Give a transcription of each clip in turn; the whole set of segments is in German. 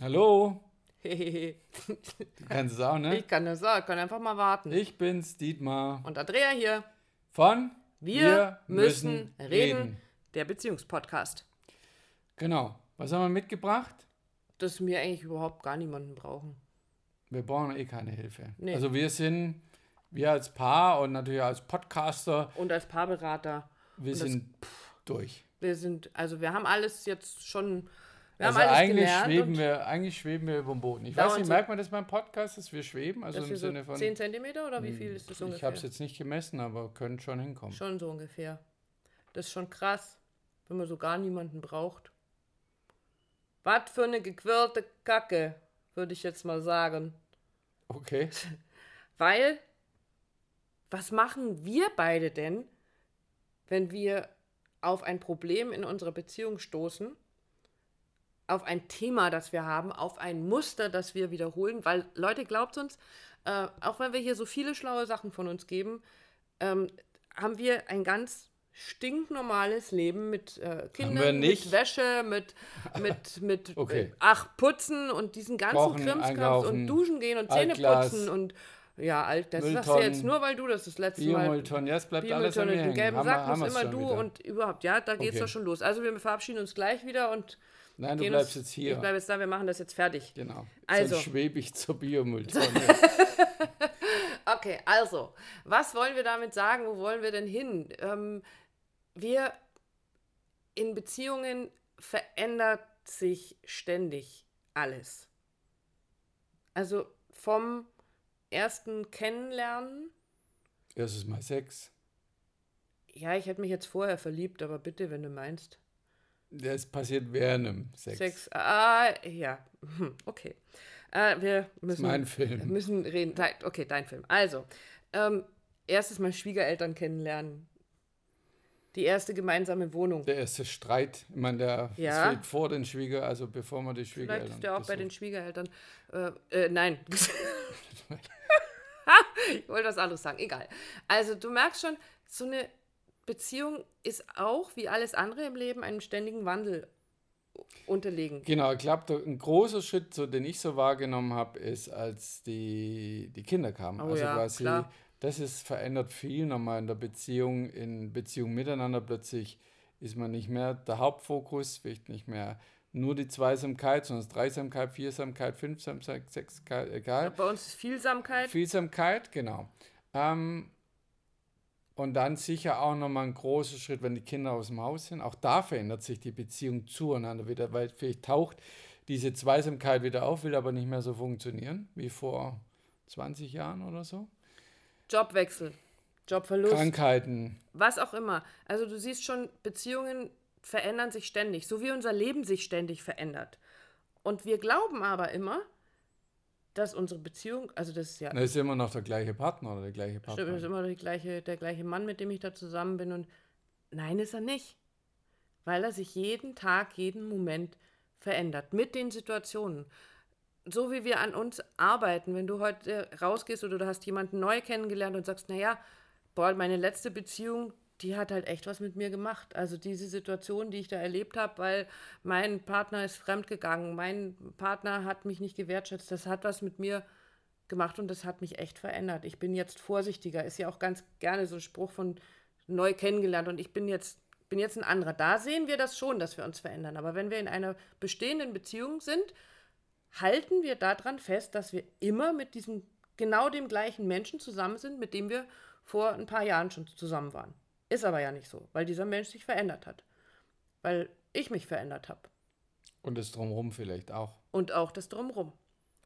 Hallo, Hehehe. du kannst es auch, ne? ich kann das sagen, kann einfach mal warten. Ich bin's, Dietmar. Und Andrea hier. Von Wir, müssen reden. Der Beziehungspodcast. Genau. Was haben wir mitgebracht? Dass wir eigentlich überhaupt gar niemanden brauchen. Wir brauchen eh keine Hilfe. Nee. Also wir sind, wir als Paar und natürlich als Podcaster, Und als Paarberater. wir Und das- sind durch. Wir sind, also wir haben alles jetzt schon, wir also haben alles eigentlich schweben wir, eigentlich schweben wir über dem Boden. Ich weiß nicht, merkt man das beim Podcast, dass wir schweben? Also im Sinne von. 10 Zentimeter oder wie viel ist das ich ungefähr? habe es jetzt nicht gemessen, aber können schon hinkommen. Schon so ungefähr. Das ist schon krass, wenn man so gar niemanden braucht. Was für eine gequirlte Kacke, würde ich jetzt mal sagen. Okay. Weil, was machen wir beide denn, wenn wir auf ein Problem in unserer Beziehung stoßen, auf ein Thema, das wir haben, auf ein Muster, das wir wiederholen? Weil, Leute, glaubt uns, äh, auch wenn wir hier so viele schlaue Sachen von uns geben, ähm, haben wir ein ganz stinknormales Leben mit äh, Kindern, mit Wäsche, mit, mit, mit Okay. ach, putzen und diesen ganzen Kochen, Krimskrams und duschen gehen und Zähne Altglas, putzen und ja, alt, das sagst du Mülltonnen, jetzt nur, weil du das das letzte Mal Biomülltonnen, ja, es bleibt alles an mir den gelben Sack immer du wieder. und überhaupt, ja, da geht's Okay. doch schon los. Also wir verabschieden uns gleich wieder und Nein, du gehen bleibst uns, jetzt hier. Ich bleibe jetzt da, wir machen das jetzt fertig. Genau. Also. Sonst schwebe ich zur Biomülltonne. Okay, also, was wollen wir damit sagen? Wo wollen wir denn hin? Ähm, wir in Beziehungen verändert sich ständig alles. Also vom ersten Kennenlernen, Erstes Mal Sex. ja, ich hätte mich jetzt vorher verliebt, aber bitte, wenn du meinst. Das passiert während dem Sex. Sex, ah, ja, hm, okay. Äh, wir Das ist müssen, mein wir Film. müssen reden. Okay, dein Film. Also, ähm, erstes Mal Schwiegereltern kennenlernen. Die erste gemeinsame Wohnung. Der erste Streit. Ich meine, der Ja. fehlt vor den Schwieger, also bevor man die Vielleicht Schwiegereltern. ist der auch bei den besucht. Schwiegereltern. Äh, äh, nein. ich wollte was anderes sagen. Egal. Also, du merkst schon, so eine Beziehung ist auch, wie alles andere im Leben, einem ständigen Wandel unterlegen. Genau, ich glaube, ein großer Schritt, so, den ich so wahrgenommen habe, ist, als die, die Kinder kamen. Oh also ja, quasi, klar. das ist verändert viel nochmal in der Beziehung, in Beziehung miteinander. Plötzlich ist man nicht mehr der Hauptfokus, vielleicht nicht mehr nur die Zweisamkeit, sondern Dreisamkeit, Viersamkeit, Fünfsamkeit, Sechsamkeit, egal. Bei uns ist Vielsamkeit. Vielsamkeit, genau. Ähm, und dann sicher auch nochmal ein großer Schritt, wenn die Kinder aus dem Haus sind. Auch da verändert sich die Beziehung zueinander wieder, weil vielleicht taucht diese Zweisamkeit wieder auf, will aber nicht mehr so funktionieren wie vor 20 Jahren oder so. Jobwechsel. Jobverlust. Krankheiten. was auch immer. Also du siehst schon, Beziehungen verändern sich ständig, so wie unser Leben sich ständig verändert. Und wir glauben aber immer, dass unsere Beziehung, also das ist ja Da ist immer noch der gleiche Partner oder der gleiche stimmt, das Partner. ist immer die gleiche, der gleiche Mann, mit dem ich da zusammen bin. Und nein, ist er nicht. Weil er sich jeden Tag, jeden Moment verändert. Mit den Situationen. So wie wir an uns arbeiten, wenn du heute rausgehst oder du hast jemanden neu kennengelernt und sagst, naja, boah, meine letzte Beziehung, die hat halt echt was mit mir gemacht. Also diese Situation, die ich da erlebt habe, weil mein Partner ist fremdgegangen, mein Partner hat mich nicht gewertschätzt, das hat was mit mir gemacht und das hat mich echt verändert. Ich bin jetzt vorsichtiger. Ist ja auch ganz gerne so ein Spruch von neu kennengelernt und ich bin jetzt, bin jetzt ein anderer. Da sehen wir das schon, dass wir uns verändern. Aber wenn wir in einer bestehenden Beziehung sind, halten wir daran fest, dass wir immer mit diesem genau dem gleichen Menschen zusammen sind, mit dem wir vor ein paar Jahren schon zusammen waren. Ist aber ja nicht so, weil dieser Mensch sich verändert hat. Weil ich mich verändert habe. Und das Drumherum vielleicht auch. Und auch das Drumrum.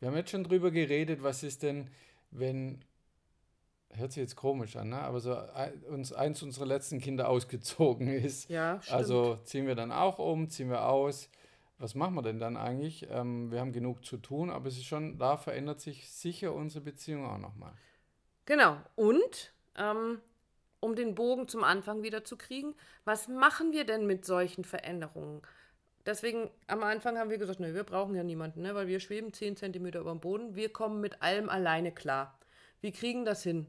Wir haben jetzt schon drüber geredet, was ist denn, wenn, hört sich jetzt komisch an, ne? aber so ein- uns eins unserer letzten Kinder ausgezogen ist. Ja, stimmt. Also ziehen wir dann auch um, ziehen wir aus. Was machen wir denn dann eigentlich? Ähm, wir haben genug zu tun, aber es ist schon, da verändert sich sicher unsere Beziehung auch nochmal. Genau. Und ähm, um den Bogen zum Anfang wieder zu kriegen, was machen wir denn mit solchen Veränderungen? Deswegen am Anfang haben wir gesagt, ne, wir brauchen ja niemanden, ne, weil wir schweben 10 cm über dem Boden. Wir kommen mit allem alleine klar. Wir kriegen das hin.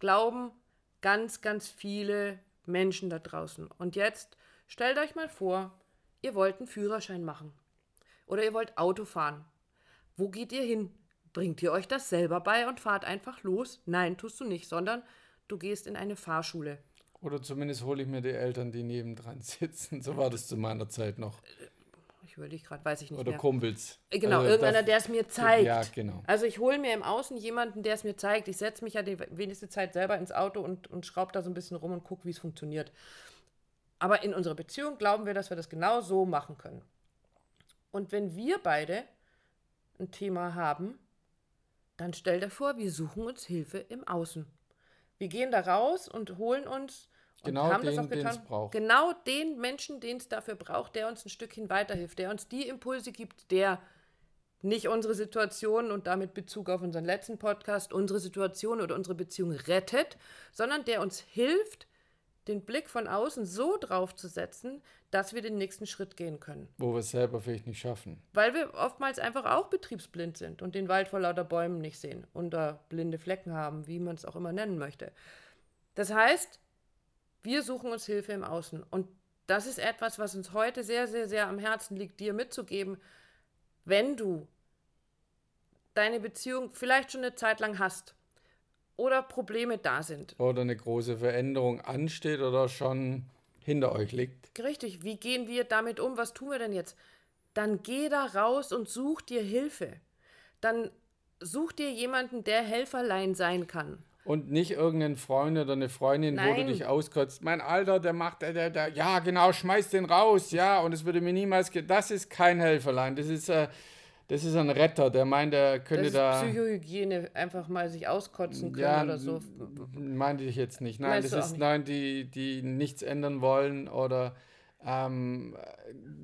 Glauben ganz, ganz viele Menschen da draußen. Und jetzt stellt euch mal vor, ihr wollt einen Führerschein machen. Oder ihr wollt Auto fahren. Wo geht ihr hin? Bringt ihr euch das selber bei und fahrt einfach los? Nein, tust du nicht, sondern du gehst in eine Fahrschule. Oder zumindest hole ich mir die Eltern, die nebendran sitzen. So war das zu meiner Zeit noch. Ich überlege gerade, weiß ich nicht Oder mehr. Kumpels. Äh, Genau, Also irgendeiner, der es mir zeigt. Ja, genau. Also ich hole mir im Außen jemanden, der es mir zeigt. Ich setze mich ja die wenigste Zeit selber ins Auto und, und schraube da so ein bisschen rum und gucke, wie es funktioniert. Aber in unserer Beziehung glauben wir, dass wir das genau so machen können. Und wenn wir beide ein Thema haben, dann stell dir vor, wir suchen uns Hilfe im Außen. Wir gehen da raus und holen uns und Genau haben das den, auch den es getan. braucht. Genau den Menschen, den es dafür braucht, der uns ein Stückchen weiterhilft, der uns die Impulse gibt, der nicht unsere Situation und damit Bezug auf unseren letzten Podcast, unsere Situation oder unsere Beziehung rettet, sondern der uns hilft, den Blick von außen so drauf zu setzen, dass wir den nächsten Schritt gehen können. Wo wir es selber vielleicht nicht schaffen. Weil wir oftmals einfach auch betriebsblind sind und den Wald vor lauter Bäumen nicht sehen oder blinde Flecken haben, wie man es auch immer nennen möchte. Das heißt, wir suchen uns Hilfe im Außen. Und das ist etwas, was uns heute sehr, sehr, sehr am Herzen liegt, dir mitzugeben, wenn du deine Beziehung vielleicht schon eine Zeit lang hast oder Probleme da sind. Oder eine große Veränderung ansteht oder schon hinter euch liegt. Richtig, wie gehen wir damit um? Was tun wir denn jetzt? Dann geh da raus und such dir Hilfe. Dann such dir jemanden, der Helferlein sein kann. Und nicht irgendein Freund oder eine Freundin, wo du Nein. dich auskotzt. Mein Alter, der macht, der, der, der, ja, genau, schmeiß den raus, ja, und es würde mir niemals, das ist kein Helferlein, das ist, äh, das ist ein Retter, der meint, der könnte Das ist da, Psychohygiene, einfach mal sich auskotzen können ja, oder so. meinte ich jetzt nicht. Nein, Meinst das ist, nicht? nein, die, die nichts ändern wollen oder, ähm,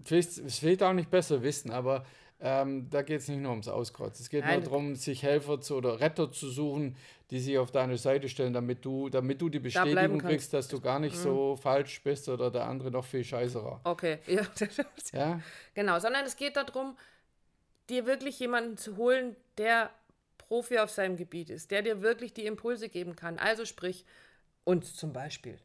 vielleicht, es vielleicht auch nicht besser wissen, aber ähm, da geht es nicht nur ums Auskotzen. Es geht Nein. nur darum, sich Helfer zu, oder Retter zu suchen, die sich auf deine Seite stellen, damit du, damit du die Bestätigung. Mhm. kriegst, dass du gar nicht so falsch bist oder der andere noch viel scheißerer. Okay, ja. Ja? genau, sondern es geht darum, dir wirklich jemanden zu holen, der Profi auf seinem Gebiet ist, der dir wirklich die Impulse geben kann. Also sprich, uns zum Beispiel.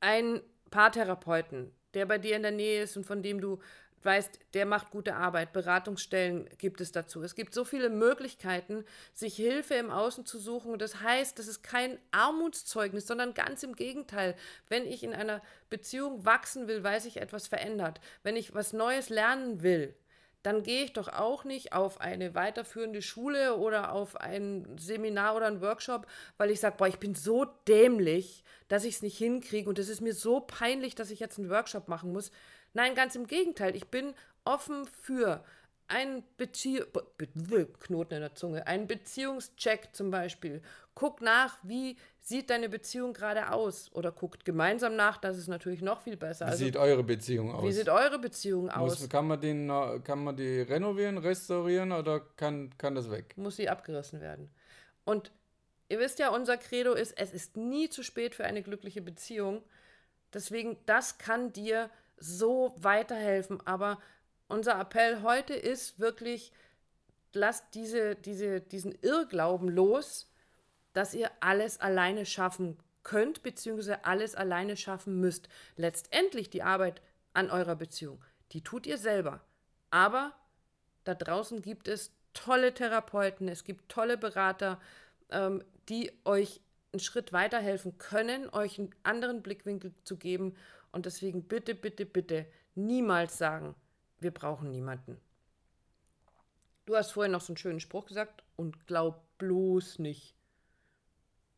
Ein Paartherapeuten, der bei dir in der Nähe ist und von dem du weißt, der macht gute Arbeit. Beratungsstellen gibt es dazu. Es gibt so viele Möglichkeiten, sich Hilfe im Außen zu suchen. Das heißt, das ist kein Armutszeugnis, sondern ganz im Gegenteil. Wenn ich in einer Beziehung wachsen will, weil sich etwas verändert, wenn ich was Neues lernen will, dann gehe ich doch auch nicht auf eine weiterführende Schule oder auf ein Seminar oder einen Workshop, weil ich sage, boah, ich bin so dämlich, dass ich es nicht hinkriege und es ist mir so peinlich, dass ich jetzt einen Workshop machen muss. Nein, ganz im Gegenteil, ich bin offen für einen Bezie Be Be Knoten in der Zunge, einen Beziehungscheck zum Beispiel. Guck nach, wie sieht deine Beziehung gerade aus oder guckt gemeinsam nach, das ist natürlich noch viel besser. Wie Also, sieht eure Beziehung aus? wie sieht eure Beziehung aus? Muss, kann, man den, kann man die renovieren, restaurieren oder kann, kann das weg? muss sie abgerissen werden. Und ihr wisst ja, unser Credo ist, es ist nie zu spät für eine glückliche Beziehung. Deswegen, das kann dir so weiterhelfen. Aber unser Appell heute ist wirklich, lasst diese, diese, diesen Irrglauben los, dass ihr alles alleine schaffen könnt, beziehungsweise alles alleine schaffen müsst. Letztendlich die Arbeit an eurer Beziehung, die tut ihr selber. Aber da draußen gibt es tolle Therapeuten, es gibt tolle Berater, ähm, die euch einen Schritt weiterhelfen können, euch einen anderen Blickwinkel zu geben. Und deswegen bitte, bitte, bitte niemals sagen, wir brauchen niemanden. Du hast vorhin noch so einen schönen Spruch gesagt und glaub bloß nicht,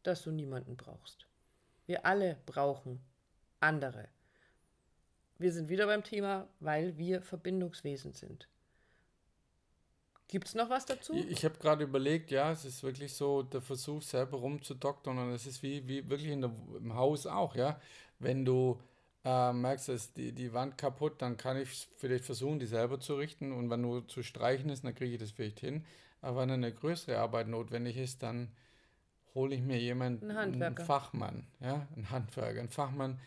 dass du niemanden brauchst. Wir alle brauchen andere. Wir sind wieder beim Thema, weil wir Verbindungswesen sind. Gibt es noch was dazu? Ich, habe gerade überlegt, ja, es ist wirklich so der Versuch, selber rumzudoktern und es ist wie, wie wirklich der, im Haus auch, ja. Wenn du äh, merkst, dass die, die Wand kaputt, dann kann ich vielleicht versuchen, die selber zu richten und wenn nur zu streichen ist, dann kriege ich das vielleicht hin. Aber wenn eine größere Arbeit notwendig ist, dann hole ich mir jemanden, Einen Handwerker. einen Fachmann, ja, einen Handwerker, einen Fachmann,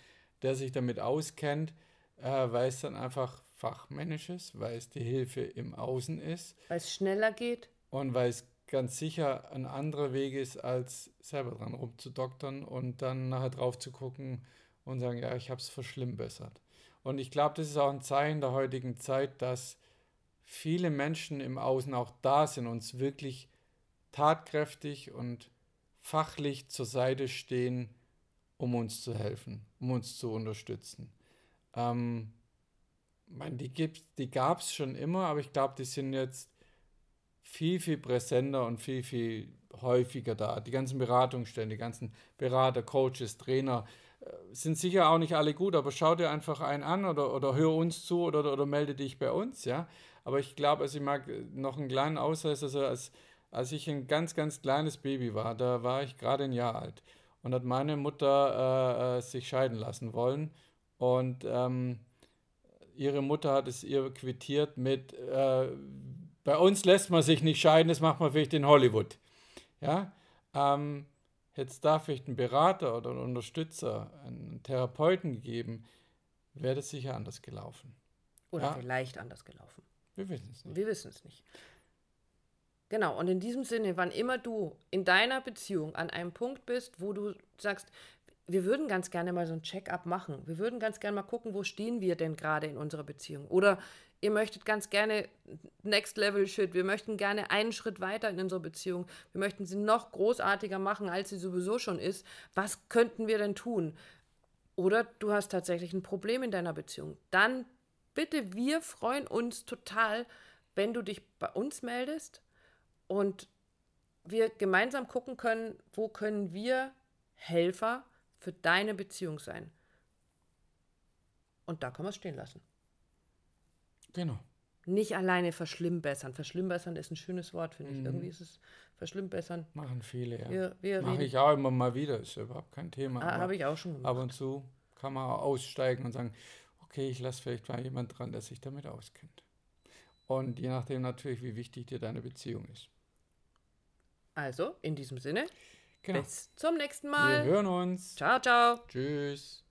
der sich damit auskennt, äh, weil es dann einfach fachmännisch ist, weil es die Hilfe im Außen ist Weil es schneller geht? und weil es ganz sicher ein anderer Weg ist, als selber dran rumzudoktern und dann nachher drauf zu gucken und sagen, ja, ich habe es verschlimmbessert. Und ich glaube, das ist auch ein Zeichen der heutigen Zeit, dass viele Menschen im Außen auch da sind, uns wirklich tatkräftig und fachlich zur Seite stehen, um uns zu helfen, um uns zu unterstützen. Ähm, meine, die die gab es schon immer, aber ich glaube, die sind jetzt viel, viel präsenter und viel, viel häufiger da. Die ganzen Beratungsstellen, die ganzen Berater, Coaches, Trainer sind sicher auch nicht alle gut, aber schau dir einfach einen an oder, oder hör uns zu oder, oder, melde dich bei uns, ja. Aber ich glaube, also ich mag noch einen kleinen Ausweis, also als, als ich ein ganz, ganz kleines Baby war, da war ich gerade ein Jahr alt und hat meine Mutter äh, äh sich scheiden lassen wollen und ähm, ihre Mutter hat es ihr quittiert mit, äh, bei uns lässt man sich nicht scheiden, das macht man vielleicht in Hollywood. Ja, ähm, hätte es da vielleicht einen Berater oder einen Unterstützer, einen Therapeuten gegeben, wäre das sicher anders gelaufen. Oder ja? vielleicht anders gelaufen. Wir wissen es nicht. Wir wissen es nicht. Genau, und in diesem Sinne, wann immer du in deiner Beziehung an einem Punkt bist, wo du sagst, wir würden ganz gerne mal so ein Check-up machen. Wir würden ganz gerne mal gucken, wo stehen wir denn gerade in unserer Beziehung. Oder ihr möchtet ganz gerne Next Level Shit. Wir möchten gerne einen Schritt weiter in unserer Beziehung. Wir möchten sie noch großartiger machen, als sie sowieso schon ist. Was könnten wir denn tun? Oder du hast tatsächlich ein Problem in deiner Beziehung. Dann bitte, wir freuen uns total, wenn du dich bei uns meldest und wir gemeinsam gucken können, wo können wir Helfer für deine Beziehung sein. Und da kann man es stehen lassen. Genau. Nicht alleine verschlimmbessern. Verschlimmbessern ist ein schönes Wort, finde ich. Mhm. Irgendwie ist es verschlimmbessern. Machen viele, ja. Wir, Mache ich auch immer mal wieder, ist überhaupt kein Thema. Ah, Habe ich auch schon gemacht. Ab und zu kann man aussteigen und sagen, okay, ich lasse vielleicht mal jemand dran, der sich damit auskennt. Und je nachdem natürlich, wie wichtig dir deine Beziehung ist. Also, in diesem Sinne, Genau. Bis zum nächsten Mal. Wir hören uns. Ciao, ciao. Tschüss.